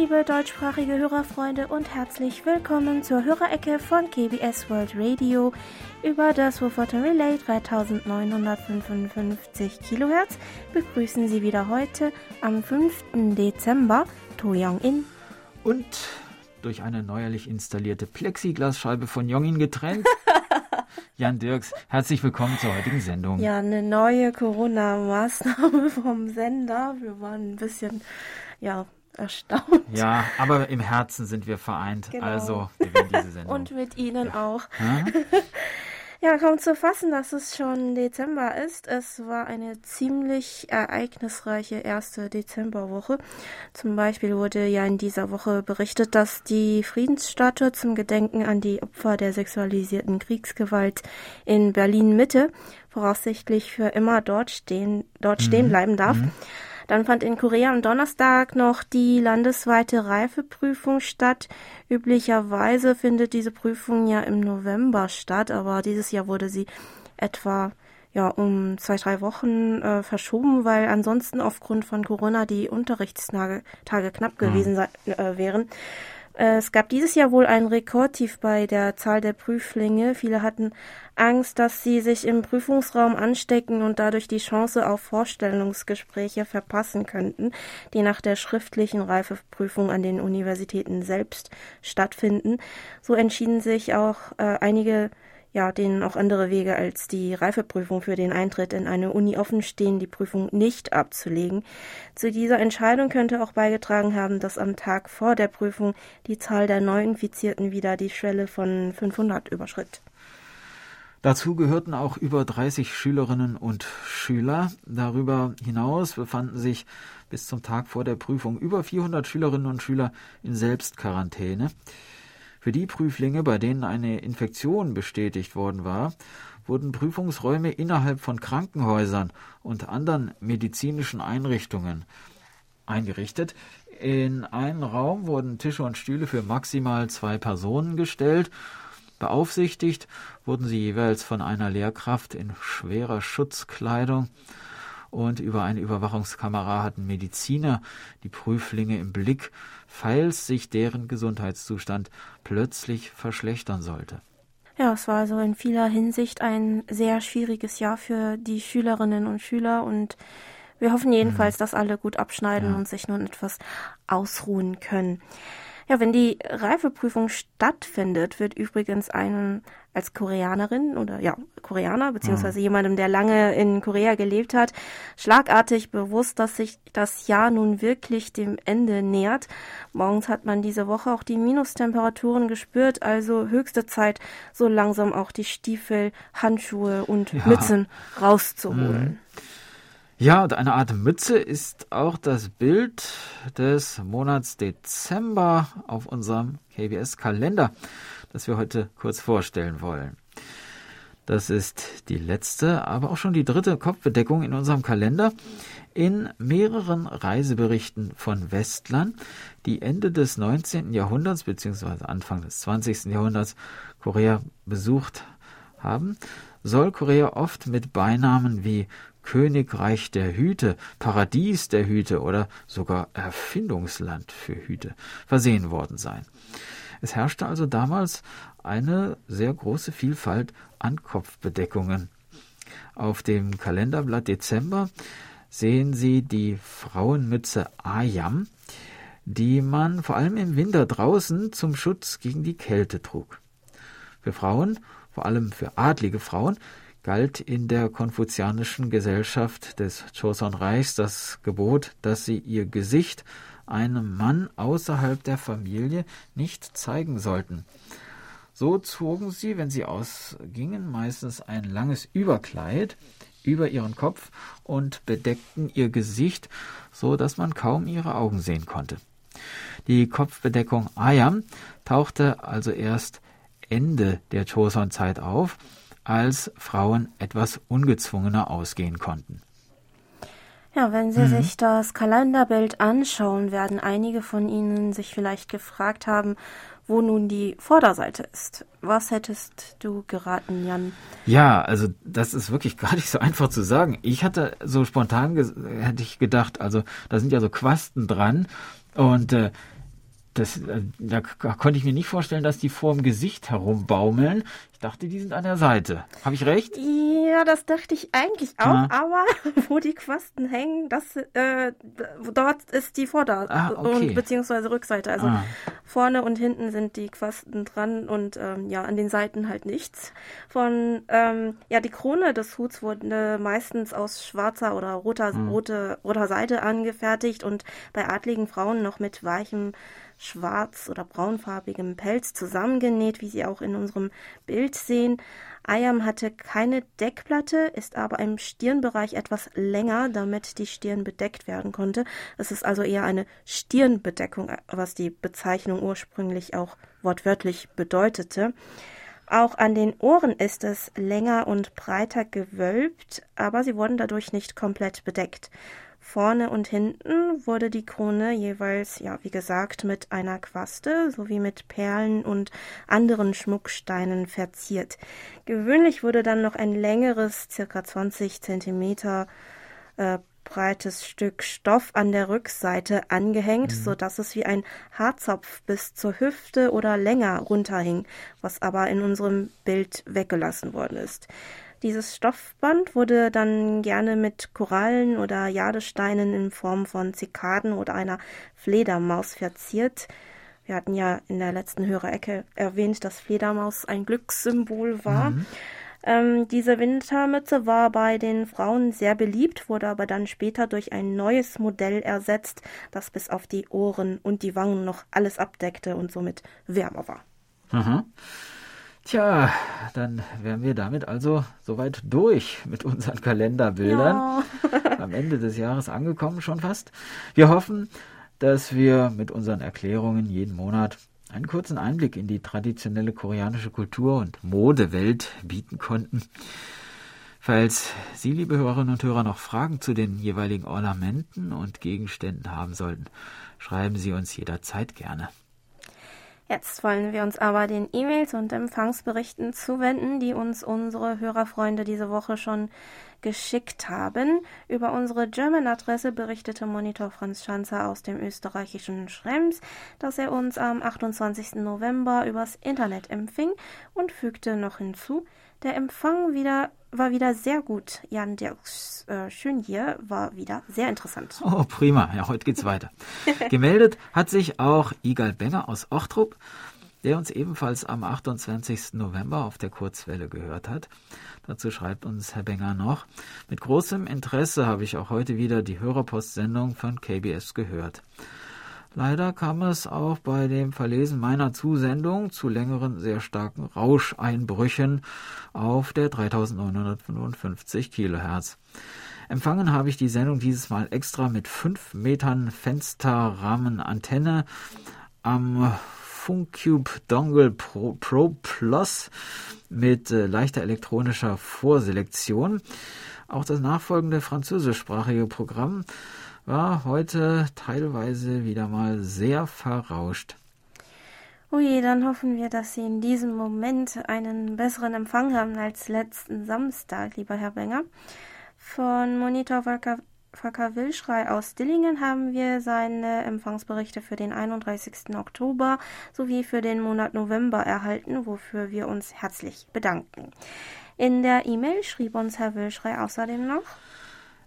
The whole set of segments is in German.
Liebe deutschsprachige Hörerfreunde und herzlich willkommen zur Hörerecke von KBS World Radio über das Wofforton Relay 3955 kHz. Begrüßen Sie wieder heute am 5. Dezember To Young-in und durch eine neuerlich installierte Plexiglasscheibe von Jongin getrennt. Jan Dirks, herzlich willkommen zur heutigen Sendung. Ja, eine neue Corona-Maßnahme vom Sender. Wir waren ein bisschen, ja, erstaunt. Ja, aber im Herzen sind wir vereint. Genau. Also, diese Sendung. Und mit Ihnen ja. auch. Ja, kaum zu fassen, dass es schon Dezember ist. Es war eine ziemlich ereignisreiche erste Dezemberwoche. Zum Beispiel wurde ja in dieser Woche berichtet, dass die Friedensstatue zum Gedenken an die Opfer der sexualisierten Kriegsgewalt in Berlin Mitte voraussichtlich für immer dort stehen, dort stehen mhm. bleiben darf. Mhm. Dann fand in Korea am Donnerstag noch die landesweite Reifeprüfung statt. Üblicherweise findet diese Prüfung ja im November statt, aber dieses Jahr wurde sie etwa ja um zwei, drei Wochen äh, verschoben, weil ansonsten aufgrund von Corona die Unterrichtstage Tage knapp mhm. gewesen sei, äh, wären. Äh, es gab dieses Jahr wohl ein Rekordtief bei der Zahl der Prüflinge. Viele hatten Angst, dass sie sich im Prüfungsraum anstecken und dadurch die Chance auf Vorstellungsgespräche verpassen könnten, die nach der schriftlichen Reifeprüfung an den Universitäten selbst stattfinden. So entschieden sich auch äh, einige ja, denen auch andere Wege als die Reifeprüfung für den Eintritt in eine Uni offen stehen, die Prüfung nicht abzulegen. Zu dieser Entscheidung könnte auch beigetragen haben, dass am Tag vor der Prüfung die Zahl der Neuinfizierten wieder die Schwelle von 500 überschritt. Dazu gehörten auch über 30 Schülerinnen und Schüler. Darüber hinaus befanden sich bis zum Tag vor der Prüfung über 400 Schülerinnen und Schüler in Selbstquarantäne. Für die Prüflinge, bei denen eine Infektion bestätigt worden war, wurden Prüfungsräume innerhalb von Krankenhäusern und anderen medizinischen Einrichtungen eingerichtet. In einen Raum wurden Tische und Stühle für maximal zwei Personen gestellt. Beaufsichtigt wurden sie jeweils von einer Lehrkraft in schwerer Schutzkleidung und über eine Überwachungskamera hatten Mediziner die Prüflinge im Blick, falls sich deren Gesundheitszustand plötzlich verschlechtern sollte. Ja, es war also in vieler Hinsicht ein sehr schwieriges Jahr für die Schülerinnen und Schüler und wir hoffen jedenfalls, mhm. dass alle gut abschneiden ja. und sich nun etwas ausruhen können. Ja, wenn die Reifeprüfung stattfindet, wird übrigens einem als Koreanerin oder ja, Koreaner, beziehungsweise mhm. jemandem, der lange in Korea gelebt hat, schlagartig bewusst, dass sich das Jahr nun wirklich dem Ende nähert. Morgens hat man diese Woche auch die Minustemperaturen gespürt, also höchste Zeit, so langsam auch die Stiefel, Handschuhe und ja. Mützen rauszuholen. Mhm. Ja, und eine Art Mütze ist auch das Bild des Monats Dezember auf unserem KBS-Kalender, das wir heute kurz vorstellen wollen. Das ist die letzte, aber auch schon die dritte Kopfbedeckung in unserem Kalender. In mehreren Reiseberichten von Westlern, die Ende des 19. Jahrhunderts bzw. Anfang des 20. Jahrhunderts Korea besucht haben, soll Korea oft mit Beinamen wie Königreich der Hüte, Paradies der Hüte oder sogar Erfindungsland für Hüte versehen worden sein. Es herrschte also damals eine sehr große Vielfalt an Kopfbedeckungen. Auf dem Kalenderblatt Dezember sehen Sie die Frauenmütze Ayam, die man vor allem im Winter draußen zum Schutz gegen die Kälte trug. Für Frauen, vor allem für adlige Frauen, galt in der konfuzianischen Gesellschaft des Joseon-Reichs das Gebot, dass sie ihr Gesicht einem Mann außerhalb der Familie nicht zeigen sollten. So zogen sie, wenn sie ausgingen, meistens ein langes Überkleid über ihren Kopf und bedeckten ihr Gesicht, so dass man kaum ihre Augen sehen konnte. Die Kopfbedeckung Ayam tauchte also erst Ende der Joseon-Zeit auf als Frauen etwas ungezwungener ausgehen konnten. Ja, wenn Sie mhm. sich das Kalenderbild anschauen, werden einige von Ihnen sich vielleicht gefragt haben, wo nun die Vorderseite ist. Was hättest du geraten, Jan? Ja, also das ist wirklich gar nicht so einfach zu sagen. Ich hatte so spontan hätte ich gedacht, also da sind ja so Quasten dran und äh, das, äh, da konnte ich mir nicht vorstellen, dass die vor dem Gesicht herumbaumeln. Ich dachte, die sind an der Seite. Habe ich recht? Ja, das dachte ich eigentlich auch, ja. aber wo die Quasten hängen, das, äh, dort ist die Vorder- ah, okay. und beziehungsweise Rückseite. Also ah. Vorne und hinten sind die Quasten dran und ähm, ja, an den Seiten halt nichts. Von ähm, ja, die Krone des Huts wurde meistens aus schwarzer oder roter, hm. rote, roter Seide angefertigt und bei adligen Frauen noch mit weichem schwarz- oder braunfarbigem Pelz zusammengenäht, wie Sie auch in unserem Bild sehen. Ayam hatte keine Deckplatte, ist aber im Stirnbereich etwas länger, damit die Stirn bedeckt werden konnte. Es ist also eher eine Stirnbedeckung, was die Bezeichnung ursprünglich auch wortwörtlich bedeutete. Auch an den Ohren ist es länger und breiter gewölbt, aber sie wurden dadurch nicht komplett bedeckt. Vorne und hinten wurde die Krone jeweils, ja, wie gesagt, mit einer Quaste sowie mit Perlen und anderen Schmucksteinen verziert. Gewöhnlich wurde dann noch ein längeres, circa 20 Zentimeter äh, breites Stück Stoff an der Rückseite angehängt, mhm. so dass es wie ein Haarzopf bis zur Hüfte oder länger runterhing, was aber in unserem Bild weggelassen worden ist. Dieses Stoffband wurde dann gerne mit Korallen oder Jadesteinen in Form von Zikaden oder einer Fledermaus verziert. Wir hatten ja in der letzten Hörerecke erwähnt, dass Fledermaus ein Glückssymbol war. Mhm. Ähm, diese Wintermütze war bei den Frauen sehr beliebt, wurde aber dann später durch ein neues Modell ersetzt, das bis auf die Ohren und die Wangen noch alles abdeckte und somit wärmer war. Mhm. Tja, dann wären wir damit also soweit durch mit unseren Kalenderbildern. Ja. Am Ende des Jahres angekommen schon fast. Wir hoffen, dass wir mit unseren Erklärungen jeden Monat einen kurzen Einblick in die traditionelle koreanische Kultur und Modewelt bieten konnten. Falls Sie, liebe Hörerinnen und Hörer, noch Fragen zu den jeweiligen Ornamenten und Gegenständen haben sollten, schreiben Sie uns jederzeit gerne. Jetzt wollen wir uns aber den E-Mails und Empfangsberichten zuwenden, die uns unsere Hörerfreunde diese Woche schon geschickt haben. Über unsere German-Adresse berichtete Monitor Franz Schanzer aus dem österreichischen Schrems, dass er uns am 28. November übers Internet empfing und fügte noch hinzu, der Empfang wieder, war wieder sehr gut. Jan Dirks äh, schön hier war wieder sehr interessant. Oh, prima. Ja, heute geht's weiter. Gemeldet hat sich auch Igal Benger aus Ochtrup, der uns ebenfalls am 28. November auf der Kurzwelle gehört hat. Dazu schreibt uns Herr Benger noch, mit großem Interesse habe ich auch heute wieder die Hörerpostsendung von KBS gehört. Leider kam es auch bei dem Verlesen meiner Zusendung zu längeren, sehr starken Rauscheinbrüchen auf der 3955 Kilohertz. Empfangen habe ich die Sendung dieses Mal extra mit 5 Metern Fensterrahmenantenne am Funcube Dongle Pro, Pro Plus mit äh, leichter elektronischer Vorselektion. Auch das nachfolgende französischsprachige Programm war heute teilweise wieder mal sehr verrauscht. Ui, dann hoffen wir, dass Sie in diesem Moment einen besseren Empfang haben als letzten Samstag, lieber Herr Benger. Von Monitor Volker Wilschrei aus Dillingen haben wir seine Empfangsberichte für den 31. Oktober sowie für den Monat November erhalten, wofür wir uns herzlich bedanken. In der E-Mail schrieb uns Herr Wilschrei außerdem noch,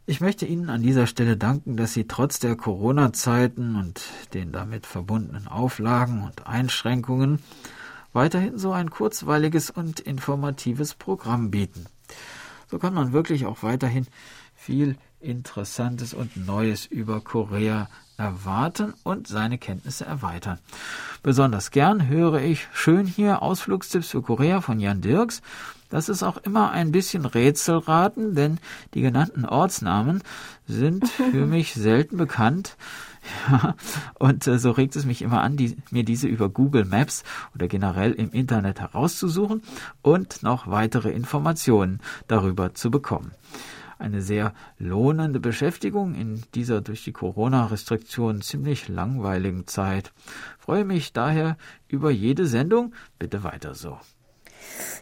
ich möchte Ihnen an dieser Stelle danken, dass Sie trotz der Corona-Zeiten und den damit verbundenen Auflagen und Einschränkungen weiterhin so ein kurzweiliges und informatives Programm bieten. So kann man wirklich auch weiterhin viel Interessantes und Neues über Korea erwarten und seine Kenntnisse erweitern. Besonders gern höre ich schön hier Ausflugstipps für Korea von Jan Dirks das ist auch immer ein bisschen Rätselraten, denn die genannten Ortsnamen sind für mich selten bekannt. Ja, und äh, so regt es mich immer an, die, mir diese über Google Maps oder generell im Internet herauszusuchen und noch weitere Informationen darüber zu bekommen. eine sehr lohnende Beschäftigung in dieser durch die Corona-Restriktionen ziemlich langweiligen Zeit. Freue mich daher über jede Sendung. Bitte weiter so.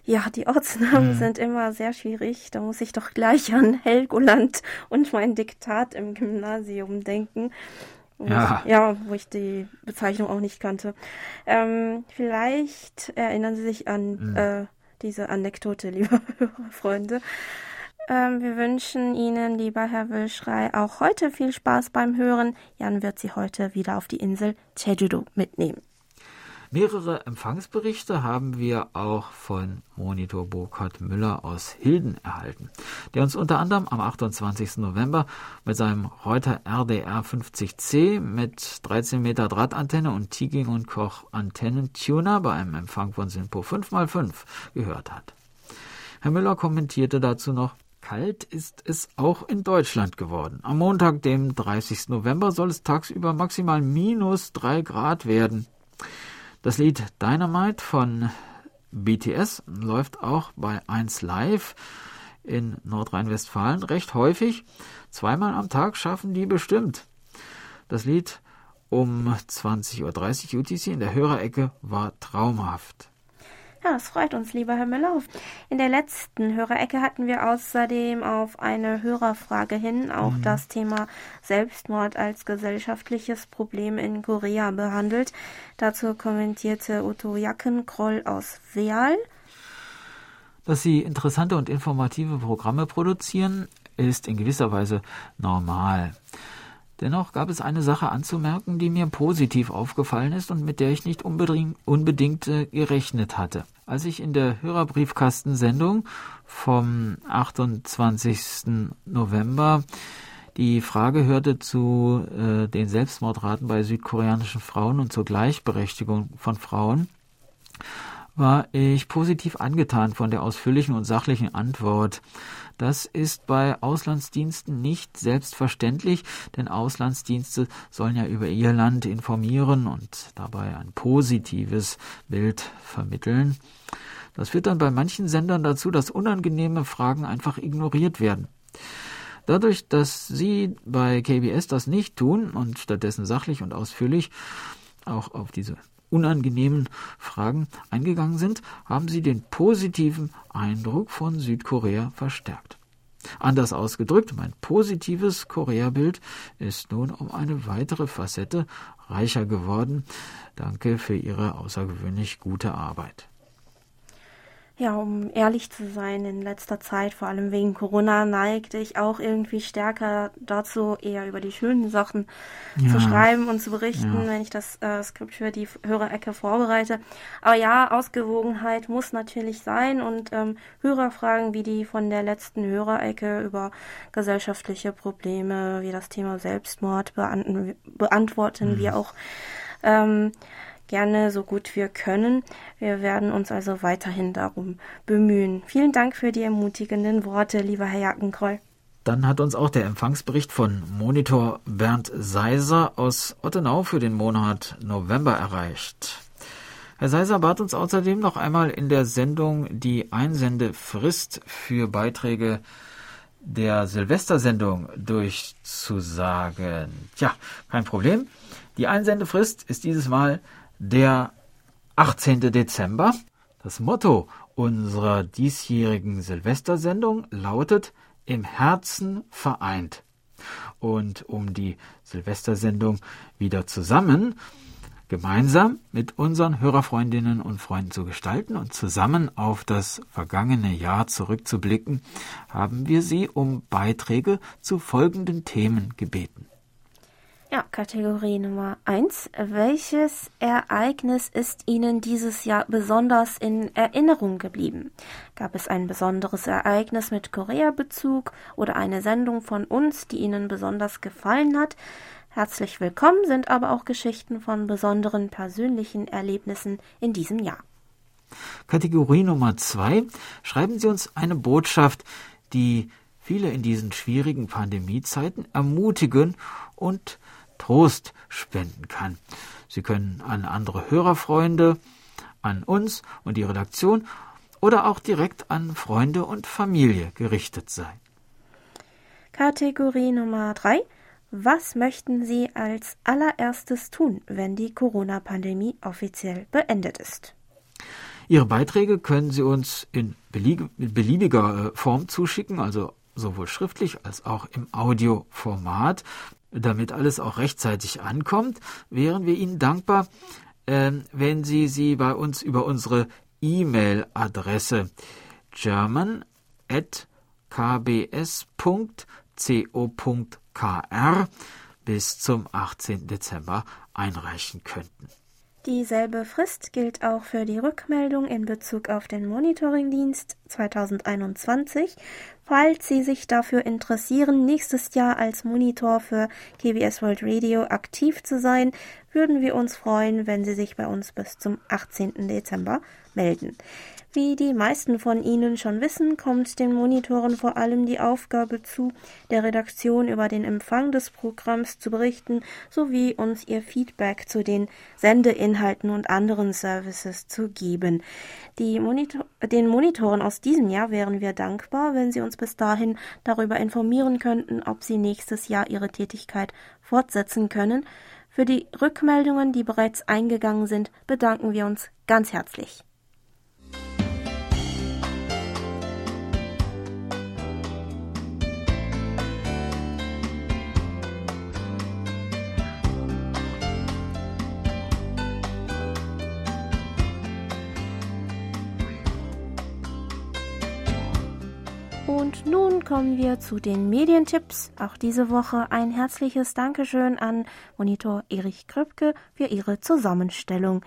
Ja, die Ortsnamen hm. sind immer sehr schwierig. Da muss ich doch gleich an Helgoland und mein Diktat im Gymnasium denken. Ja. ja, wo ich die Bezeichnung auch nicht kannte. Ähm, vielleicht erinnern Sie sich an hm. äh, diese Anekdote, liebe Freunde. Ähm, wir wünschen Ihnen, lieber Herr Wilschrei, auch heute viel Spaß beim Hören. Jan wird Sie heute wieder auf die Insel Jeju mitnehmen. Mehrere Empfangsberichte haben wir auch von Monitor Burkhard Müller aus Hilden erhalten, der uns unter anderem am 28. November mit seinem Reuter RDR 50C mit 13 Meter Drahtantenne und Tieging und Koch Antennentuner bei einem Empfang von Sinpo 5x5 gehört hat. Herr Müller kommentierte dazu noch, Kalt ist es auch in Deutschland geworden. Am Montag, dem 30. November, soll es tagsüber maximal minus drei Grad werden. Das Lied Dynamite von BTS läuft auch bei 1 Live in Nordrhein-Westfalen recht häufig. Zweimal am Tag schaffen die bestimmt. Das Lied um 20.30 Uhr UTC in der Hörerecke war traumhaft. Ja, das freut uns, lieber Herr Müller. In der letzten Hörerecke hatten wir außerdem auf eine Hörerfrage hin auch mhm. das Thema Selbstmord als gesellschaftliches Problem in Korea behandelt. Dazu kommentierte Otto Jackenkroll aus Weal. Dass Sie interessante und informative Programme produzieren, ist in gewisser Weise normal. Dennoch gab es eine Sache anzumerken, die mir positiv aufgefallen ist und mit der ich nicht unbedingt, unbedingt äh, gerechnet hatte. Als ich in der Hörerbriefkastensendung vom 28. November die Frage hörte zu äh, den Selbstmordraten bei südkoreanischen Frauen und zur Gleichberechtigung von Frauen, war ich positiv angetan von der ausführlichen und sachlichen Antwort. Das ist bei Auslandsdiensten nicht selbstverständlich, denn Auslandsdienste sollen ja über ihr Land informieren und dabei ein positives Bild vermitteln. Das führt dann bei manchen Sendern dazu, dass unangenehme Fragen einfach ignoriert werden. Dadurch, dass Sie bei KBS das nicht tun und stattdessen sachlich und ausführlich auch auf diese unangenehmen Fragen eingegangen sind, haben sie den positiven Eindruck von Südkorea verstärkt. Anders ausgedrückt, mein positives Korea-Bild ist nun um eine weitere Facette reicher geworden. Danke für Ihre außergewöhnlich gute Arbeit. Ja, um ehrlich zu sein, in letzter Zeit, vor allem wegen Corona, neigte ich auch irgendwie stärker dazu, eher über die schönen Sachen ja. zu schreiben und zu berichten, ja. wenn ich das äh, Skript für die Hörerecke vorbereite. Aber ja, Ausgewogenheit muss natürlich sein und ähm, Hörerfragen wie die von der letzten Hörerecke über gesellschaftliche Probleme wie das Thema Selbstmord beant beantworten mhm. wir auch. Ähm, gerne so gut wir können. Wir werden uns also weiterhin darum bemühen. Vielen Dank für die ermutigenden Worte, lieber Herr Jackenkroll. Dann hat uns auch der Empfangsbericht von Monitor Bernd Seiser aus Ottenau für den Monat November erreicht. Herr Seiser bat uns außerdem noch einmal in der Sendung die Einsendefrist für Beiträge der Silvestersendung durchzusagen. Tja, kein Problem. Die Einsendefrist ist dieses Mal der 18. Dezember. Das Motto unserer diesjährigen Silvestersendung lautet Im Herzen vereint. Und um die Silvestersendung wieder zusammen gemeinsam mit unseren Hörerfreundinnen und Freunden zu gestalten und zusammen auf das vergangene Jahr zurückzublicken, haben wir Sie um Beiträge zu folgenden Themen gebeten. Ja, Kategorie Nummer eins. Welches Ereignis ist Ihnen dieses Jahr besonders in Erinnerung geblieben? Gab es ein besonderes Ereignis mit Korea-Bezug oder eine Sendung von uns, die Ihnen besonders gefallen hat? Herzlich willkommen sind aber auch Geschichten von besonderen persönlichen Erlebnissen in diesem Jahr. Kategorie Nummer zwei. Schreiben Sie uns eine Botschaft, die viele in diesen schwierigen Pandemiezeiten ermutigen und Trost spenden kann. Sie können an andere Hörerfreunde, an uns und die Redaktion oder auch direkt an Freunde und Familie gerichtet sein. Kategorie Nummer 3. Was möchten Sie als allererstes tun, wenn die Corona-Pandemie offiziell beendet ist? Ihre Beiträge können Sie uns in beliebiger äh, Form zuschicken, also sowohl schriftlich als auch im Audioformat. Damit alles auch rechtzeitig ankommt, wären wir Ihnen dankbar, äh, wenn Sie sie bei uns über unsere E-Mail-Adresse german.kbs.co.kr bis zum 18. Dezember einreichen könnten. Dieselbe Frist gilt auch für die Rückmeldung in Bezug auf den Monitoringdienst 2021. Falls Sie sich dafür interessieren, nächstes Jahr als Monitor für KBS World Radio aktiv zu sein, würden wir uns freuen, wenn Sie sich bei uns bis zum 18. Dezember melden. Wie die meisten von Ihnen schon wissen, kommt den Monitoren vor allem die Aufgabe zu, der Redaktion über den Empfang des Programms zu berichten sowie uns ihr Feedback zu den Sendeinhalten und anderen Services zu geben. Monitor den Monitoren aus diesem Jahr wären wir dankbar, wenn Sie uns bis dahin darüber informieren könnten, ob Sie nächstes Jahr Ihre Tätigkeit fortsetzen können. Für die Rückmeldungen, die bereits eingegangen sind, bedanken wir uns ganz herzlich. Und nun kommen wir zu den Medientipps. Auch diese Woche ein herzliches Dankeschön an Monitor Erich Kröpke für ihre Zusammenstellung.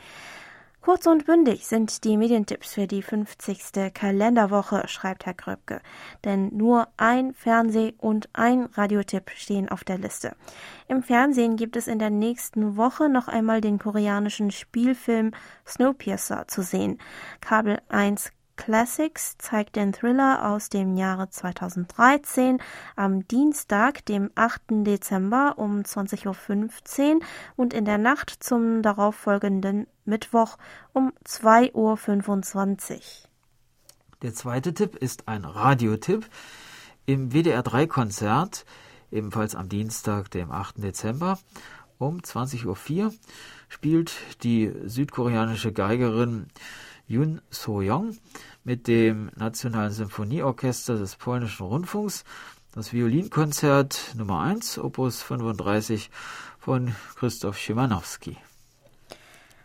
Kurz und bündig sind die Medientipps für die 50. Kalenderwoche, schreibt Herr Kröpke. Denn nur ein Fernseh- und ein Radiotipp stehen auf der Liste. Im Fernsehen gibt es in der nächsten Woche noch einmal den koreanischen Spielfilm Snowpiercer zu sehen. Kabel 1 Classics zeigt den Thriller aus dem Jahre 2013 am Dienstag, dem 8. Dezember um 20.15 Uhr und in der Nacht zum darauffolgenden Mittwoch um 2.25 Uhr. Der zweite Tipp ist ein Radiotipp. Im WDR 3 Konzert, ebenfalls am Dienstag, dem 8. Dezember um 20.04 Uhr, spielt die südkoreanische Geigerin Yun So-young mit dem Nationalen Symphonieorchester des Polnischen Rundfunks das Violinkonzert Nummer 1, Opus 35 von Christoph Schimanowski.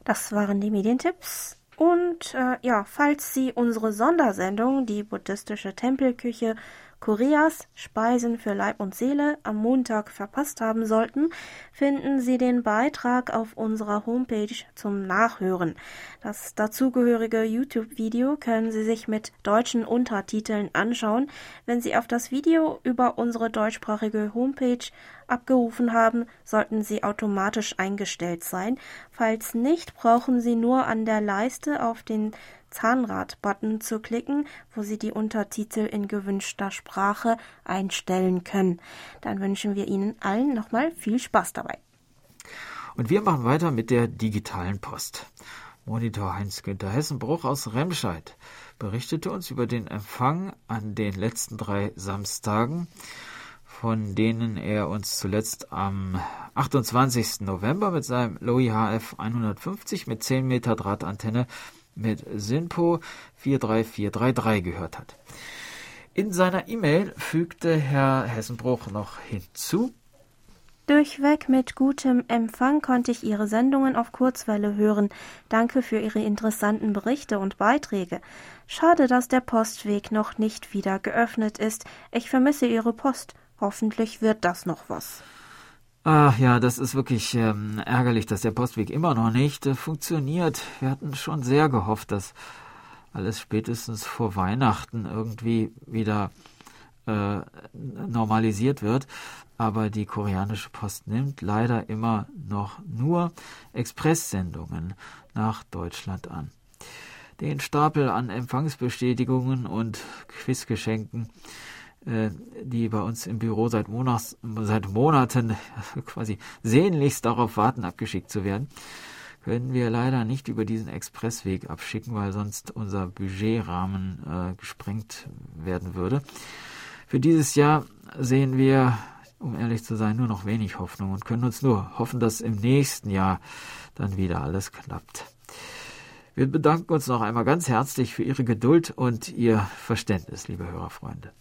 Das waren die Medientipps. Und äh, ja, falls Sie unsere Sondersendung, die buddhistische Tempelküche, Koreas Speisen für Leib und Seele am Montag verpasst haben sollten, finden Sie den Beitrag auf unserer Homepage zum Nachhören. Das dazugehörige YouTube-Video können Sie sich mit deutschen Untertiteln anschauen. Wenn Sie auf das Video über unsere deutschsprachige Homepage abgerufen haben, sollten sie automatisch eingestellt sein. Falls nicht, brauchen Sie nur an der Leiste auf den Zahnrad-Button zu klicken, wo Sie die Untertitel in gewünschter Sprache einstellen können. Dann wünschen wir Ihnen allen nochmal viel Spaß dabei. Und wir machen weiter mit der digitalen Post. Monitor Heinz-Günther Hessenbruch aus Remscheid berichtete uns über den Empfang an den letzten drei Samstagen, von denen er uns zuletzt am 28. November mit seinem Lowy HF 150 mit 10 Meter Drahtantenne mit SINPO 43433 gehört hat. In seiner E-Mail fügte Herr Hessenbruch noch hinzu, Durchweg mit gutem Empfang konnte ich Ihre Sendungen auf Kurzwelle hören. Danke für Ihre interessanten Berichte und Beiträge. Schade, dass der Postweg noch nicht wieder geöffnet ist. Ich vermisse Ihre Post. Hoffentlich wird das noch was. Ach ja, das ist wirklich ähm, ärgerlich, dass der Postweg immer noch nicht äh, funktioniert. Wir hatten schon sehr gehofft, dass alles spätestens vor Weihnachten irgendwie wieder äh, normalisiert wird. Aber die koreanische Post nimmt leider immer noch nur Expresssendungen nach Deutschland an. Den Stapel an Empfangsbestätigungen und Quizgeschenken äh, die bei uns im Büro seit, Monats, seit Monaten quasi sehnlichst darauf warten, abgeschickt zu werden, können wir leider nicht über diesen Expressweg abschicken, weil sonst unser Budgetrahmen äh, gesprengt werden würde. Für dieses Jahr sehen wir, um ehrlich zu sein, nur noch wenig Hoffnung und können uns nur hoffen, dass im nächsten Jahr dann wieder alles klappt. Wir bedanken uns noch einmal ganz herzlich für Ihre Geduld und Ihr Verständnis, liebe Hörerfreunde.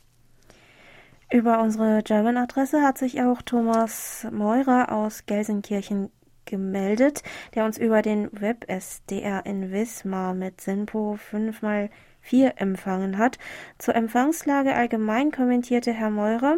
Über unsere German-Adresse hat sich auch Thomas Meurer aus Gelsenkirchen gemeldet, der uns über den Web-SDR in Wismar mit Sinpo 5x4 empfangen hat. Zur Empfangslage allgemein kommentierte Herr Meurer,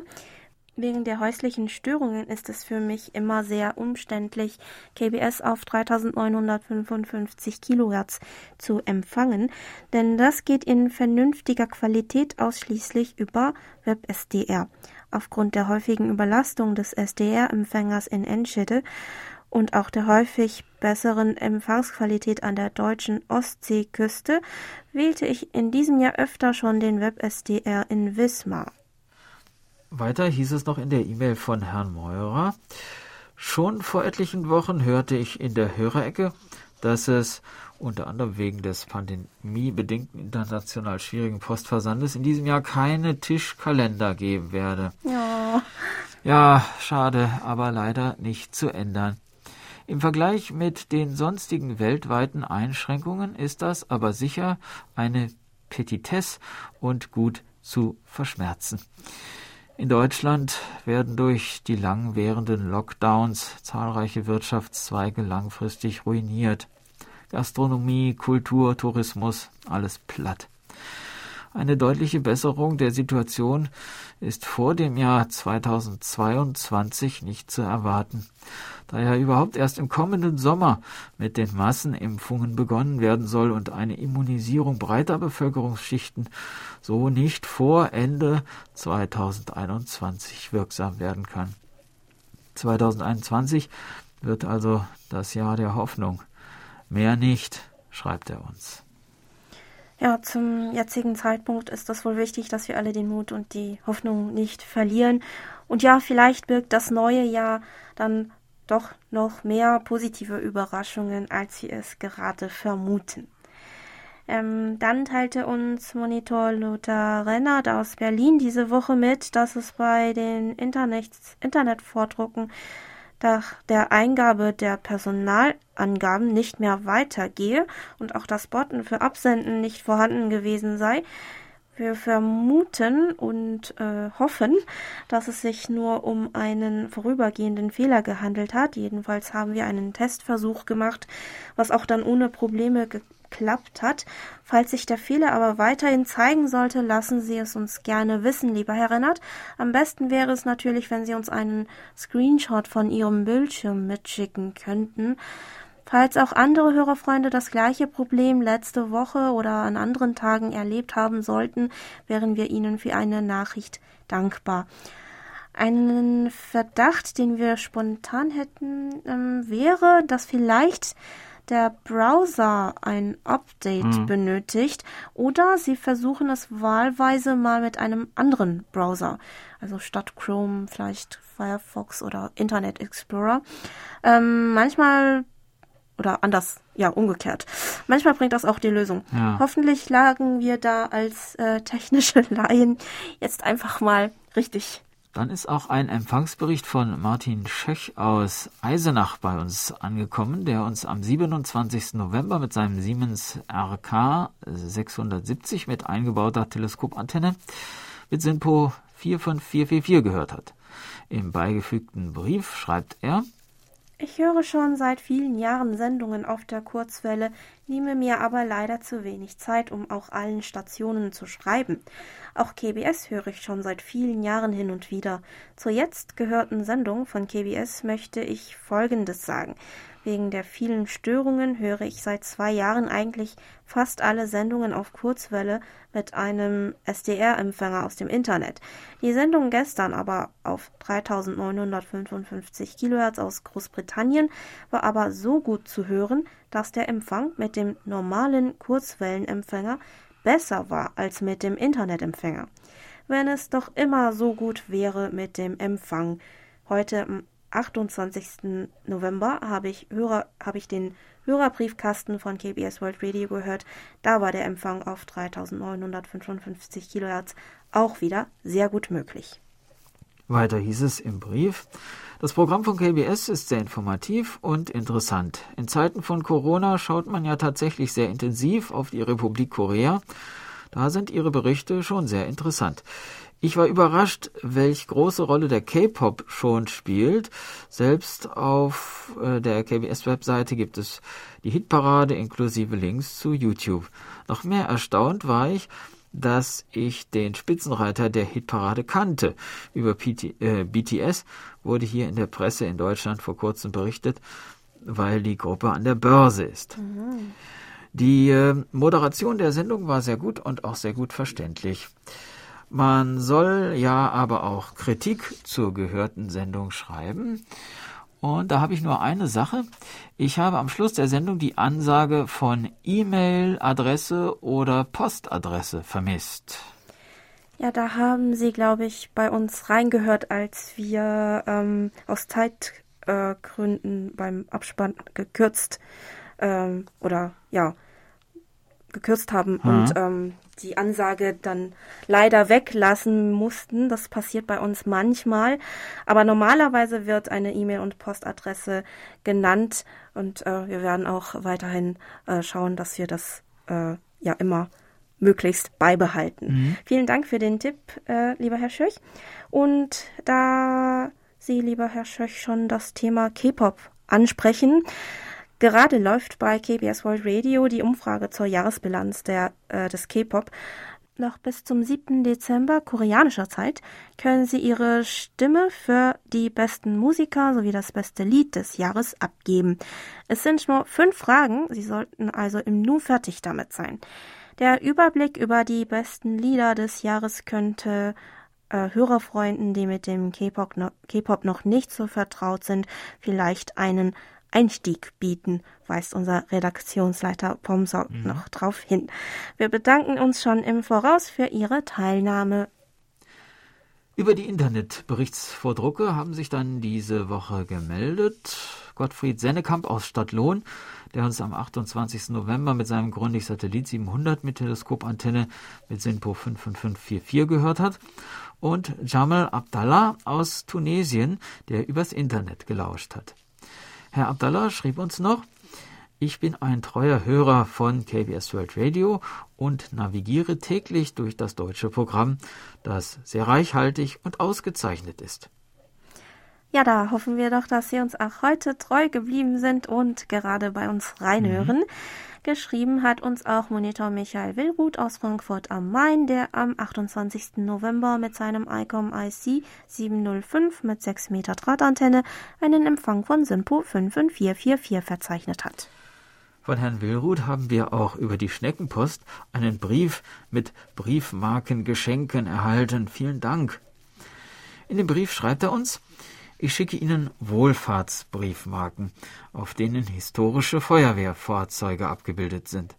Wegen der häuslichen Störungen ist es für mich immer sehr umständlich, KBS auf 3955 Kilohertz zu empfangen, denn das geht in vernünftiger Qualität ausschließlich über WebSDR. Aufgrund der häufigen Überlastung des SDR-Empfängers in Enschede und auch der häufig besseren Empfangsqualität an der deutschen Ostseeküste wählte ich in diesem Jahr öfter schon den WebSDR in Wismar. Weiter hieß es noch in der E-Mail von Herrn Meurer. Schon vor etlichen Wochen hörte ich in der Hörerecke, dass es unter anderem wegen des pandemiebedingten international schwierigen Postversandes in diesem Jahr keine Tischkalender geben werde. Ja. Ja, schade, aber leider nicht zu ändern. Im Vergleich mit den sonstigen weltweiten Einschränkungen ist das aber sicher eine Petitesse und gut zu verschmerzen. In Deutschland werden durch die lang währenden Lockdowns zahlreiche Wirtschaftszweige langfristig ruiniert. Gastronomie, Kultur, Tourismus, alles platt. Eine deutliche Besserung der Situation ist vor dem Jahr 2022 nicht zu erwarten, da ja überhaupt erst im kommenden Sommer mit den Massenimpfungen begonnen werden soll und eine Immunisierung breiter Bevölkerungsschichten so nicht vor Ende 2021 wirksam werden kann. 2021 wird also das Jahr der Hoffnung. Mehr nicht, schreibt er uns. Ja, zum jetzigen Zeitpunkt ist das wohl wichtig, dass wir alle den Mut und die Hoffnung nicht verlieren. Und ja, vielleicht birgt das neue Jahr dann doch noch mehr positive Überraschungen, als wir es gerade vermuten. Ähm, dann teilte uns Monitor Lothar Rennert aus Berlin diese Woche mit, dass es bei den Internet Internetvordrucken nach der Eingabe der Personalangaben nicht mehr weitergehe und auch das Botten für Absenden nicht vorhanden gewesen sei. Wir vermuten und äh, hoffen, dass es sich nur um einen vorübergehenden Fehler gehandelt hat. Jedenfalls haben wir einen Testversuch gemacht, was auch dann ohne Probleme geklappt hat. Falls sich der Fehler aber weiterhin zeigen sollte, lassen Sie es uns gerne wissen, lieber Herr Rennert. Am besten wäre es natürlich, wenn Sie uns einen Screenshot von Ihrem Bildschirm mitschicken könnten. Falls auch andere Hörerfreunde das gleiche Problem letzte Woche oder an anderen Tagen erlebt haben sollten, wären wir Ihnen für eine Nachricht dankbar. Einen Verdacht, den wir spontan hätten, ähm, wäre, dass vielleicht der Browser ein Update mhm. benötigt oder sie versuchen es wahlweise mal mit einem anderen Browser, also statt Chrome vielleicht Firefox oder Internet Explorer. Ähm, manchmal oder anders, ja, umgekehrt. Manchmal bringt das auch die Lösung. Ja. Hoffentlich lagen wir da als äh, technische Laien jetzt einfach mal richtig dann ist auch ein Empfangsbericht von Martin Schöch aus Eisenach bei uns angekommen, der uns am 27. November mit seinem Siemens RK 670 mit eingebauter Teleskopantenne mit SINPO 45444 gehört hat. Im beigefügten Brief schreibt er, ich höre schon seit vielen Jahren Sendungen auf der Kurzwelle, nehme mir aber leider zu wenig Zeit, um auch allen Stationen zu schreiben. Auch KBS höre ich schon seit vielen Jahren hin und wieder. Zur jetzt gehörten Sendung von KBS möchte ich Folgendes sagen. Wegen der vielen Störungen höre ich seit zwei Jahren eigentlich fast alle Sendungen auf Kurzwelle mit einem SDR-Empfänger aus dem Internet. Die Sendung gestern aber auf 3955 Kilohertz aus Großbritannien war aber so gut zu hören, dass der Empfang mit dem normalen Kurzwellenempfänger besser war als mit dem Internetempfänger. Wenn es doch immer so gut wäre mit dem Empfang. Heute 28. November habe ich, Hörer, habe ich den Hörerbriefkasten von KBS World Radio gehört. Da war der Empfang auf 3955 Kilohertz auch wieder sehr gut möglich. Weiter hieß es im Brief. Das Programm von KBS ist sehr informativ und interessant. In Zeiten von Corona schaut man ja tatsächlich sehr intensiv auf die Republik Korea. Da sind Ihre Berichte schon sehr interessant. Ich war überrascht, welch große Rolle der K-Pop schon spielt. Selbst auf äh, der KBS-Webseite gibt es die Hitparade inklusive Links zu YouTube. Noch mehr erstaunt war ich, dass ich den Spitzenreiter der Hitparade kannte. Über PT, äh, BTS wurde hier in der Presse in Deutschland vor kurzem berichtet, weil die Gruppe an der Börse ist. Mhm. Die äh, Moderation der Sendung war sehr gut und auch sehr gut verständlich. Man soll ja aber auch Kritik zur gehörten Sendung schreiben. Und da habe ich nur eine Sache. Ich habe am Schluss der Sendung die Ansage von E-Mail-Adresse oder Postadresse vermisst. Ja, da haben Sie, glaube ich, bei uns reingehört, als wir ähm, aus Zeitgründen äh, beim Abspann gekürzt ähm, oder ja gekürzt haben hm. und ähm, die Ansage dann leider weglassen mussten. Das passiert bei uns manchmal. Aber normalerweise wird eine E-Mail- und Postadresse genannt und äh, wir werden auch weiterhin äh, schauen, dass wir das äh, ja immer möglichst beibehalten. Mhm. Vielen Dank für den Tipp, äh, lieber Herr Schöch. Und da Sie, lieber Herr Schöch, schon das Thema K-Pop ansprechen, Gerade läuft bei KBS World Radio die Umfrage zur Jahresbilanz der, äh, des K-Pop. Noch bis zum 7. Dezember koreanischer Zeit können Sie Ihre Stimme für die besten Musiker sowie das beste Lied des Jahres abgeben. Es sind nur fünf Fragen, Sie sollten also im Nu fertig damit sein. Der Überblick über die besten Lieder des Jahres könnte äh, Hörerfreunden, die mit dem K-Pop noch, noch nicht so vertraut sind, vielleicht einen Einstieg bieten, weist unser Redaktionsleiter Pomsau mhm. noch darauf hin. Wir bedanken uns schon im Voraus für Ihre Teilnahme. Über die Internetberichtsvordrucke haben sich dann diese Woche gemeldet Gottfried Sennekamp aus Stadtlohn, der uns am 28. November mit seinem Grundig-Satellit 700 mit Teleskopantenne mit SINPO 55544 gehört hat und Jamal Abdallah aus Tunesien, der übers Internet gelauscht hat. Herr Abdallah schrieb uns noch, ich bin ein treuer Hörer von KBS World Radio und navigiere täglich durch das deutsche Programm, das sehr reichhaltig und ausgezeichnet ist. Ja, da hoffen wir doch, dass Sie uns auch heute treu geblieben sind und gerade bei uns reinhören. Mhm. Geschrieben hat uns auch Monitor Michael Willruth aus Frankfurt am Main, der am 28. November mit seinem ICOM IC 705 mit 6 Meter Drahtantenne einen Empfang von SIMPO 55444 verzeichnet hat. Von Herrn Willruth haben wir auch über die Schneckenpost einen Brief mit Briefmarkengeschenken erhalten. Vielen Dank. In dem Brief schreibt er uns, ich schicke Ihnen Wohlfahrtsbriefmarken, auf denen historische Feuerwehrfahrzeuge abgebildet sind.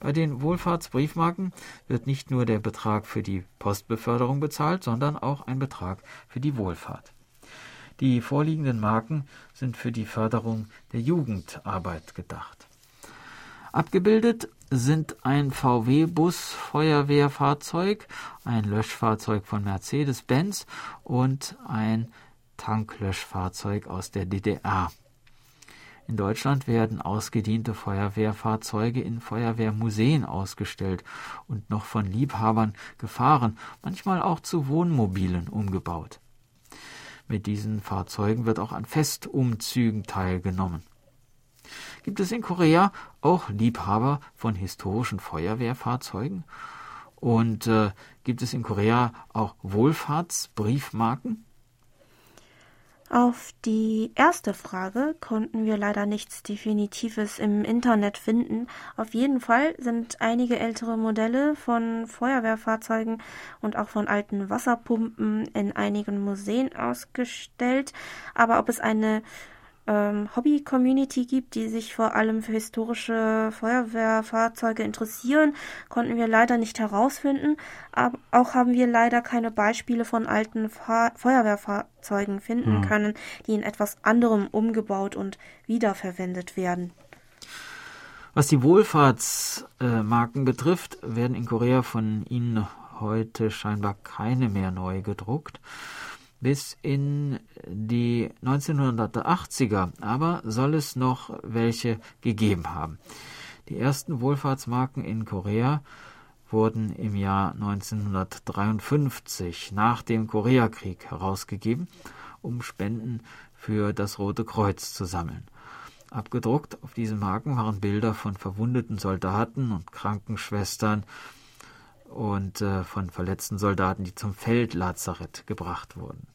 Bei den Wohlfahrtsbriefmarken wird nicht nur der Betrag für die Postbeförderung bezahlt, sondern auch ein Betrag für die Wohlfahrt. Die vorliegenden Marken sind für die Förderung der Jugendarbeit gedacht. Abgebildet sind ein VW-Bus-Feuerwehrfahrzeug, ein Löschfahrzeug von Mercedes-Benz und ein Tanklöschfahrzeug aus der DDR. In Deutschland werden ausgediente Feuerwehrfahrzeuge in Feuerwehrmuseen ausgestellt und noch von Liebhabern gefahren, manchmal auch zu Wohnmobilen umgebaut. Mit diesen Fahrzeugen wird auch an Festumzügen teilgenommen. Gibt es in Korea auch Liebhaber von historischen Feuerwehrfahrzeugen? Und äh, gibt es in Korea auch Wohlfahrtsbriefmarken? Auf die erste Frage konnten wir leider nichts Definitives im Internet finden. Auf jeden Fall sind einige ältere Modelle von Feuerwehrfahrzeugen und auch von alten Wasserpumpen in einigen Museen ausgestellt. Aber ob es eine ähm, Hobby-Community gibt, die sich vor allem für historische Feuerwehrfahrzeuge interessieren, konnten wir leider nicht herausfinden. Aber auch haben wir leider keine Beispiele von alten Fahr Feuerwehrfahrzeugen finden hm. können, die in etwas anderem umgebaut und wiederverwendet werden. Was die Wohlfahrtsmarken betrifft, werden in Korea von ihnen heute scheinbar keine mehr neu gedruckt bis in die 1980er, aber soll es noch welche gegeben haben. Die ersten Wohlfahrtsmarken in Korea wurden im Jahr 1953 nach dem Koreakrieg herausgegeben, um Spenden für das Rote Kreuz zu sammeln. Abgedruckt auf diesen Marken waren Bilder von verwundeten Soldaten und Krankenschwestern und äh, von verletzten Soldaten, die zum Feldlazarett gebracht wurden.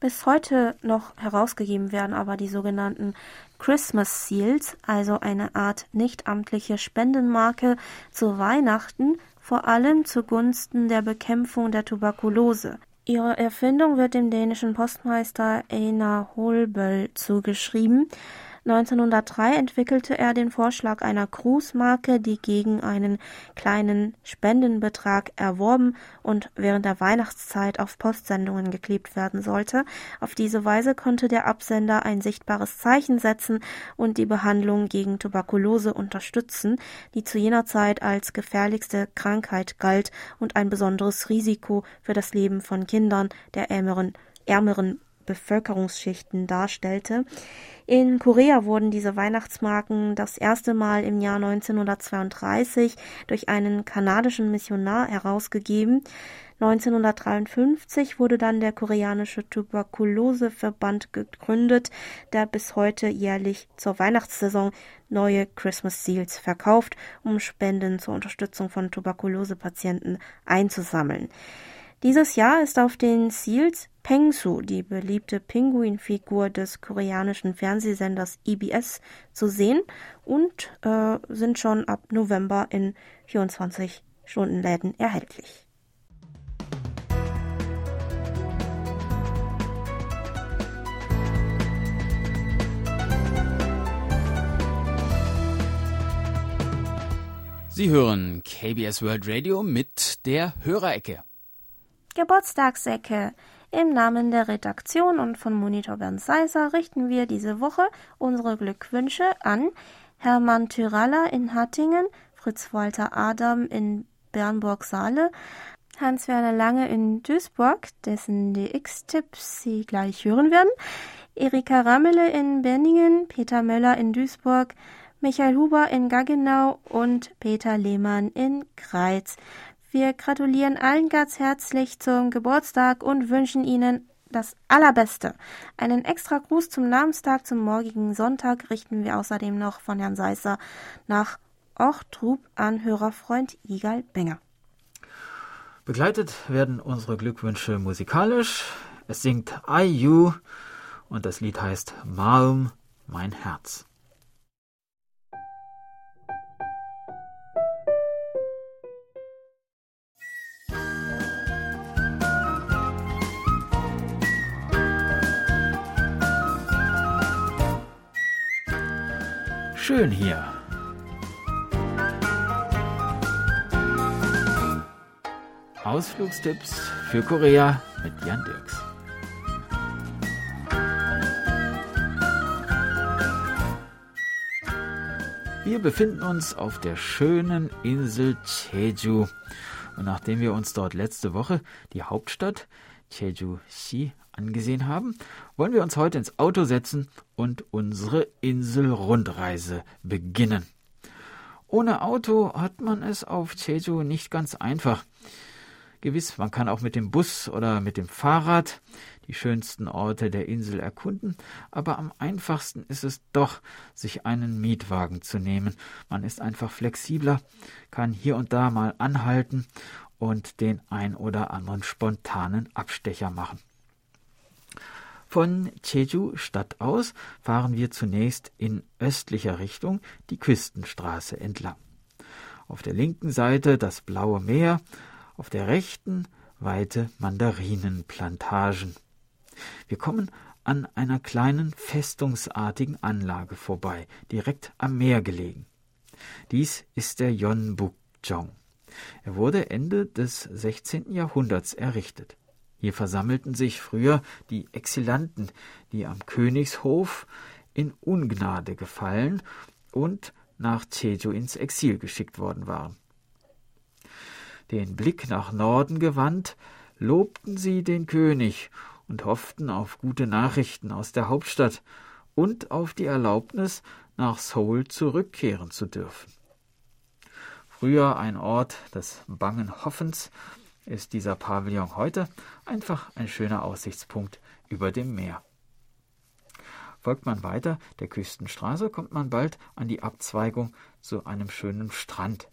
Bis heute noch herausgegeben werden aber die sogenannten Christmas Seals, also eine Art nichtamtliche Spendenmarke zu Weihnachten, vor allem zugunsten der Bekämpfung der Tuberkulose. Ihre Erfindung wird dem dänischen Postmeister Einar Holböll zugeschrieben. 1903 entwickelte er den Vorschlag einer Grußmarke, die gegen einen kleinen Spendenbetrag erworben und während der Weihnachtszeit auf Postsendungen geklebt werden sollte. Auf diese Weise konnte der Absender ein sichtbares Zeichen setzen und die Behandlung gegen Tuberkulose unterstützen, die zu jener Zeit als gefährlichste Krankheit galt und ein besonderes Risiko für das Leben von Kindern der ärmeren, ärmeren Bevölkerungsschichten darstellte. In Korea wurden diese Weihnachtsmarken das erste Mal im Jahr 1932 durch einen kanadischen Missionar herausgegeben. 1953 wurde dann der koreanische Tuberkuloseverband gegründet, der bis heute jährlich zur Weihnachtssaison neue Christmas Seals verkauft, um Spenden zur Unterstützung von Tuberkulosepatienten einzusammeln. Dieses Jahr ist auf den Seals Pengsu, die beliebte Pinguinfigur des koreanischen Fernsehsenders EBS, zu sehen und äh, sind schon ab November in 24 Stunden Läden erhältlich. Sie hören KBS World Radio mit der Hörerecke. Geburtstagsecke. Im Namen der Redaktion und von Monitor Bernd Seiser richten wir diese Woche unsere Glückwünsche an Hermann Tyralla in Hattingen, Fritz Walter Adam in Bernburg-Saale, Hans-Werner Lange in Duisburg, dessen DX-Tipps Sie gleich hören werden, Erika Rammele in Benningen, Peter Möller in Duisburg, Michael Huber in Gaggenau und Peter Lehmann in Greiz. Wir gratulieren allen ganz herzlich zum Geburtstag und wünschen Ihnen das Allerbeste. Einen extra Gruß zum Namenstag zum morgigen Sonntag richten wir außerdem noch von Herrn Seisser nach Ortrub an Hörerfreund Igal Benger. Begleitet werden unsere Glückwünsche musikalisch. Es singt IU und das Lied heißt Malm, mein Herz. Schön hier. Ausflugstipps für Korea mit Jan Dirks. Wir befinden uns auf der schönen Insel Jeju. Und nachdem wir uns dort letzte Woche die Hauptstadt Jeju-si angesehen haben, wollen wir uns heute ins Auto setzen und unsere Inselrundreise beginnen. Ohne Auto hat man es auf Jeju nicht ganz einfach. Gewiss, man kann auch mit dem Bus oder mit dem Fahrrad die schönsten Orte der Insel erkunden, aber am einfachsten ist es doch, sich einen Mietwagen zu nehmen. Man ist einfach flexibler, kann hier und da mal anhalten und den ein oder anderen spontanen Abstecher machen. Von Jeju Stadt aus fahren wir zunächst in östlicher Richtung die Küstenstraße entlang. Auf der linken Seite das blaue Meer, auf der rechten weite Mandarinenplantagen. Wir kommen an einer kleinen festungsartigen Anlage vorbei, direkt am Meer gelegen. Dies ist der Yeonbukjong. Er wurde Ende des 16. Jahrhunderts errichtet. Hier versammelten sich früher die Exilanten, die am Königshof in Ungnade gefallen und nach Jeju ins Exil geschickt worden waren. Den Blick nach Norden gewandt, lobten sie den König und hofften auf gute Nachrichten aus der Hauptstadt und auf die Erlaubnis, nach Seoul zurückkehren zu dürfen. Früher ein Ort des bangen Hoffens, ist dieser Pavillon heute einfach ein schöner Aussichtspunkt über dem Meer. Folgt man weiter der Küstenstraße, kommt man bald an die Abzweigung zu einem schönen Strand,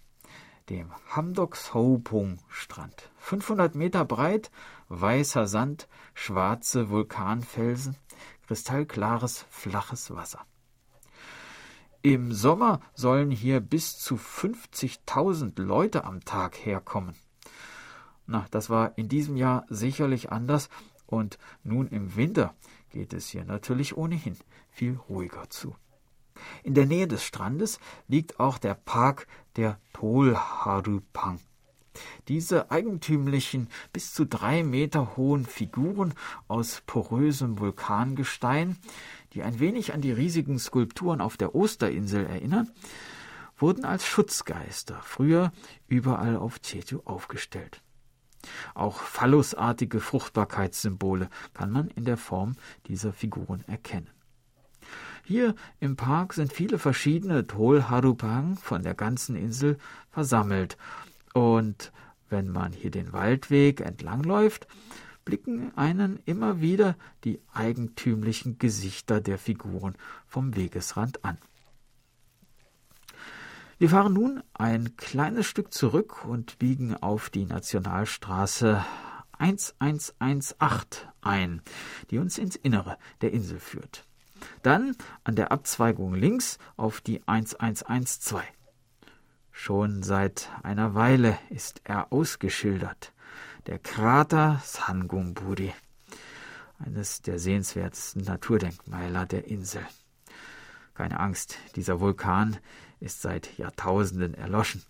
dem Hamdok Sopung Strand. 500 Meter breit, weißer Sand, schwarze Vulkanfelsen, kristallklares, flaches Wasser. Im Sommer sollen hier bis zu 50.000 Leute am Tag herkommen. Na, das war in diesem Jahr sicherlich anders und nun im Winter geht es hier natürlich ohnehin viel ruhiger zu. In der Nähe des Strandes liegt auch der Park der Tolharupang. Diese eigentümlichen, bis zu drei Meter hohen Figuren aus porösem Vulkangestein, die ein wenig an die riesigen Skulpturen auf der Osterinsel erinnern, wurden als Schutzgeister früher überall auf Jeju aufgestellt. Auch phallusartige Fruchtbarkeitssymbole kann man in der Form dieser Figuren erkennen. Hier im Park sind viele verschiedene Tolharupang von der ganzen Insel versammelt. Und wenn man hier den Waldweg entlangläuft, blicken einen immer wieder die eigentümlichen Gesichter der Figuren vom Wegesrand an. Wir fahren nun ein kleines Stück zurück und biegen auf die Nationalstraße 1118 ein, die uns ins Innere der Insel führt. Dann an der Abzweigung links auf die 1112. Schon seit einer Weile ist er ausgeschildert. Der Krater Sangungburi, eines der sehenswertesten Naturdenkmäler der Insel. Keine Angst, dieser Vulkan ist seit Jahrtausenden erloschen.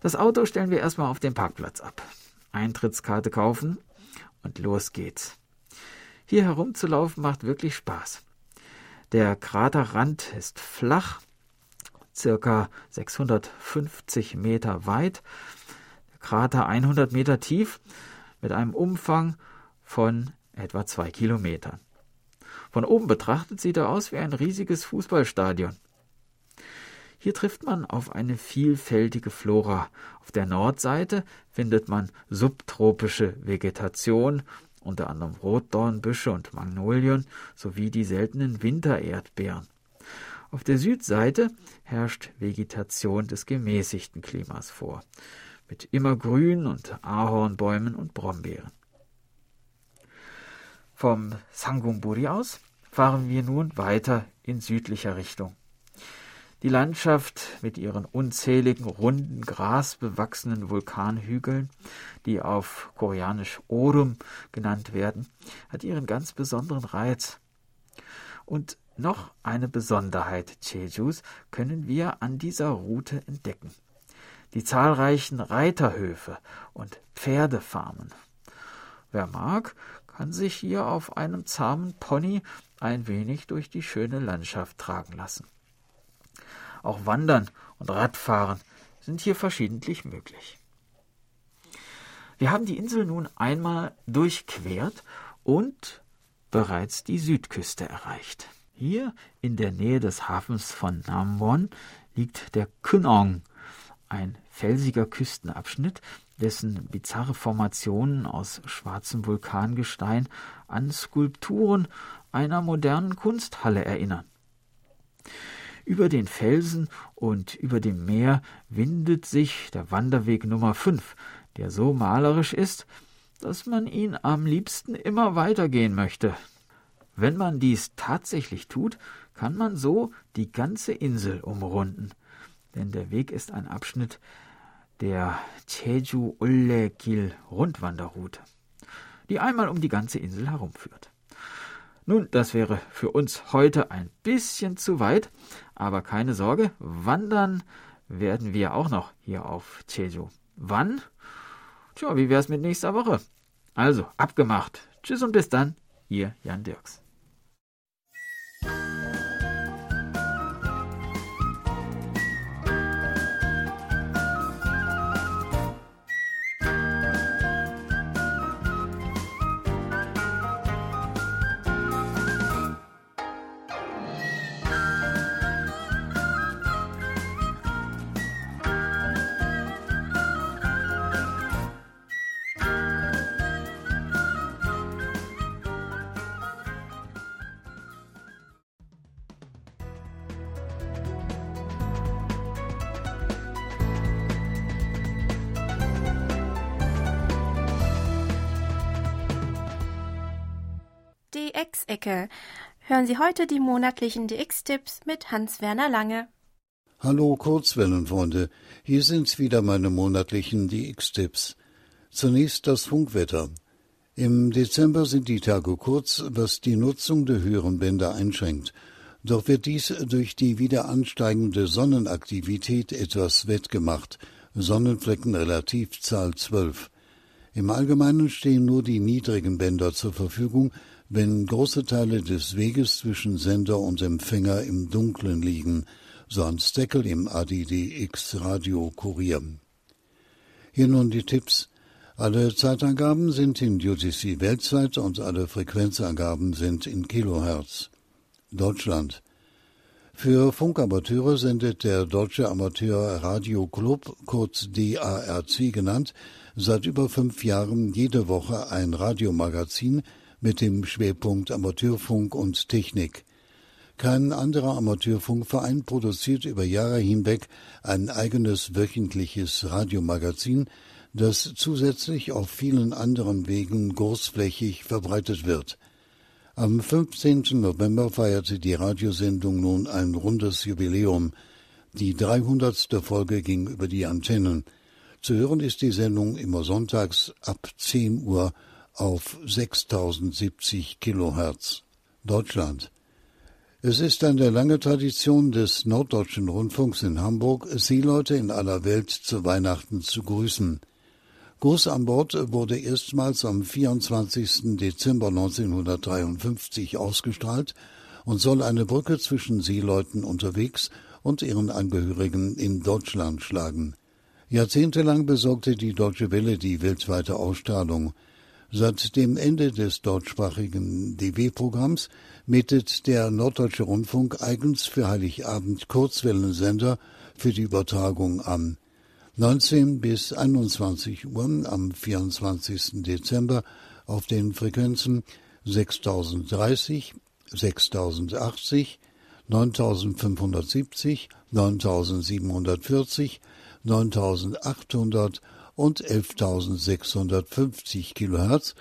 Das Auto stellen wir erstmal auf den Parkplatz ab. Eintrittskarte kaufen und los geht's. Hier herumzulaufen macht wirklich Spaß. Der Kraterrand ist flach, circa 650 Meter weit, der Krater 100 Meter tief, mit einem Umfang von etwa zwei Kilometern. Von oben betrachtet sieht er aus wie ein riesiges Fußballstadion. Hier trifft man auf eine vielfältige Flora. Auf der Nordseite findet man subtropische Vegetation, unter anderem Rotdornbüsche und Magnolien sowie die seltenen Wintererdbeeren. Auf der Südseite herrscht Vegetation des gemäßigten Klimas vor, mit Immergrün und Ahornbäumen und Brombeeren. Vom Sangungburi aus fahren wir nun weiter in südlicher Richtung. Die Landschaft mit ihren unzähligen runden, grasbewachsenen Vulkanhügeln, die auf koreanisch Orum genannt werden, hat ihren ganz besonderen Reiz. Und noch eine Besonderheit Jejus können wir an dieser Route entdecken. Die zahlreichen Reiterhöfe und Pferdefarmen. Wer mag, kann sich hier auf einem zahmen Pony ein wenig durch die schöne Landschaft tragen lassen. Auch Wandern und Radfahren sind hier verschiedentlich möglich. Wir haben die Insel nun einmal durchquert und bereits die Südküste erreicht. Hier in der Nähe des Hafens von Namwon liegt der Kunong, ein felsiger Küstenabschnitt, dessen bizarre Formationen aus schwarzem Vulkangestein an Skulpturen einer modernen Kunsthalle erinnern. Über den Felsen und über dem Meer windet sich der Wanderweg Nummer 5, der so malerisch ist, dass man ihn am liebsten immer weitergehen möchte. Wenn man dies tatsächlich tut, kann man so die ganze Insel umrunden, denn der Weg ist ein Abschnitt der Jeju Ulle Gil Rundwanderroute, die einmal um die ganze Insel herumführt. Nun, das wäre für uns heute ein bisschen zu weit, aber keine Sorge, wandern werden wir auch noch hier auf Jeju. Wann? Tja, wie wär's mit nächster Woche? Also, abgemacht. Tschüss und bis dann, ihr Jan Dirks. DX-Ecke. Hören Sie heute die monatlichen DX-Tipps mit Hans-Werner Lange. Hallo Kurzwellenfreunde, hier sind wieder meine monatlichen DX-Tipps. Zunächst das Funkwetter. Im Dezember sind die Tage kurz, was die Nutzung der höheren Bänder einschränkt. Doch wird dies durch die wieder ansteigende Sonnenaktivität etwas wettgemacht. Sonnenflecken Relativzahl 12. Im Allgemeinen stehen nur die niedrigen Bänder zur Verfügung, wenn große Teile des Weges zwischen Sender und Empfänger im Dunkeln liegen, so ein Steckel im ADDX Radio Kurier. Hier nun die Tipps. Alle Zeitangaben sind in UTC Weltzeit und alle Frequenzangaben sind in Kilohertz. Deutschland. Für Funkamateure sendet der Deutsche Amateur Radio Club, kurz DARC genannt, seit über fünf Jahren jede Woche ein Radiomagazin mit dem Schwerpunkt Amateurfunk und Technik. Kein anderer Amateurfunkverein produziert über Jahre hinweg ein eigenes wöchentliches Radiomagazin, das zusätzlich auf vielen anderen Wegen großflächig verbreitet wird. Am 15. November feierte die Radiosendung nun ein rundes Jubiläum. Die 300. Folge ging über die Antennen. Zu hören ist die Sendung immer sonntags ab 10 Uhr auf 6070 Kilohertz. Deutschland. Es ist eine lange Tradition des Norddeutschen Rundfunks in Hamburg, Seeleute in aller Welt zu Weihnachten zu grüßen. Gruß an Bord wurde erstmals am 24. Dezember 1953 ausgestrahlt und soll eine Brücke zwischen Seeleuten unterwegs und ihren Angehörigen in Deutschland schlagen. Jahrzehntelang besorgte die Deutsche Welle die weltweite Ausstrahlung. Seit dem Ende des deutschsprachigen DW-Programms mietet der Norddeutsche Rundfunk eigens für Heiligabend Kurzwellensender für die Übertragung an. 19 bis 21 Uhr am 24. Dezember auf den Frequenzen 6030, 6080, 9570, 9740, 9800 und 11.650 Kilohertz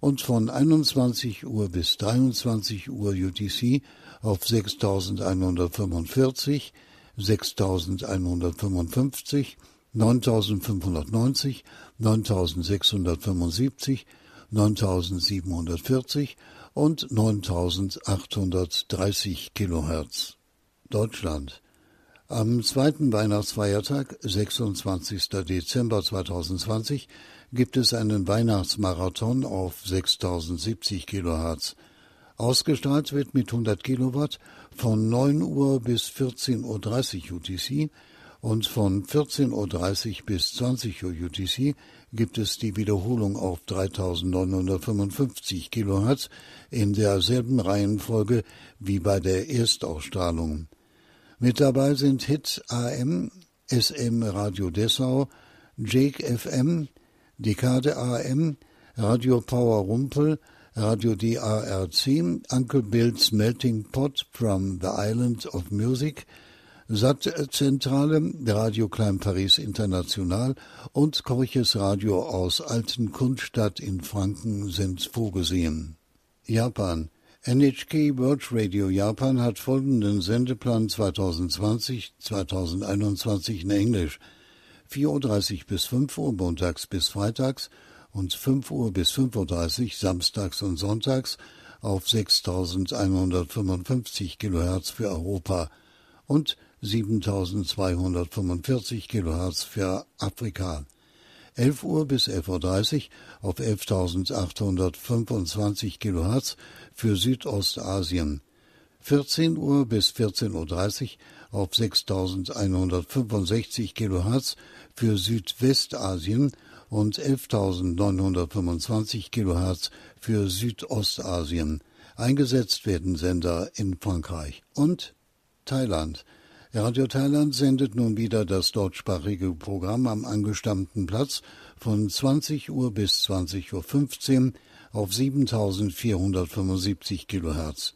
und von 21 Uhr bis 23 Uhr UTC auf 6.145, 6.155, 9.590, 9.675, 9.740 und 9.830 Kilohertz. Deutschland am zweiten Weihnachtsfeiertag, 26. Dezember 2020, gibt es einen Weihnachtsmarathon auf 6070 Kilohertz. Ausgestrahlt wird mit 100 Kilowatt von 9 Uhr bis 14.30 Uhr UTC und von 14.30 Uhr bis 20 Uhr UTC gibt es die Wiederholung auf 3955 Kilohertz in derselben Reihenfolge wie bei der Erstausstrahlung. Mit dabei sind Hit AM, SM Radio Dessau, Jake FM, Dekade AM, Radio Power Rumpel, Radio DARC, Uncle Bill's Melting Pot from the Island of Music, SAT-Zentrale, Radio Klein Paris International und Korches Radio aus Alten Kundstadt in Franken sind vorgesehen. Japan NHK World Radio Japan hat folgenden Sendeplan 2020-2021 in Englisch. 4.30 Uhr bis 5 Uhr montags bis freitags und 5 Uhr bis 5.30 Uhr samstags und sonntags auf 6155 kHz für Europa und 7245 kHz für Afrika. 11 Uhr bis 11.30 Uhr auf 11.825 kHz für Südostasien. 14 Uhr bis 14.30 Uhr auf 6.165 kHz für Südwestasien und 11.925 kHz für Südostasien. Eingesetzt werden Sender in Frankreich und Thailand. Radio Thailand sendet nun wieder das deutschsprachige Programm am angestammten Platz von 20 Uhr bis 20.15 Uhr auf 7475 kHz.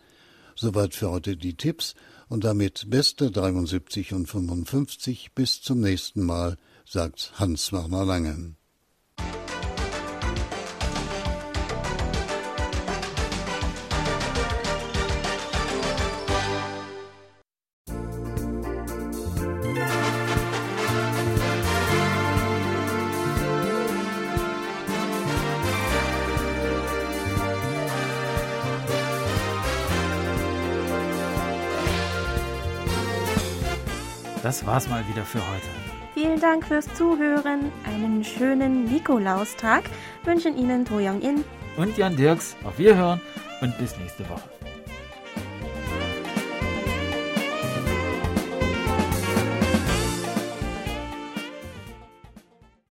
Soweit für heute die Tipps und damit beste 73 und 55 bis zum nächsten Mal, sagt Hans-Werner Lange. Das war's mal wieder für heute. Vielen Dank fürs Zuhören. Einen schönen Nikolaustag wünschen Ihnen To Young In und Jan Dirks. Auf Wiederhören und bis nächste Woche.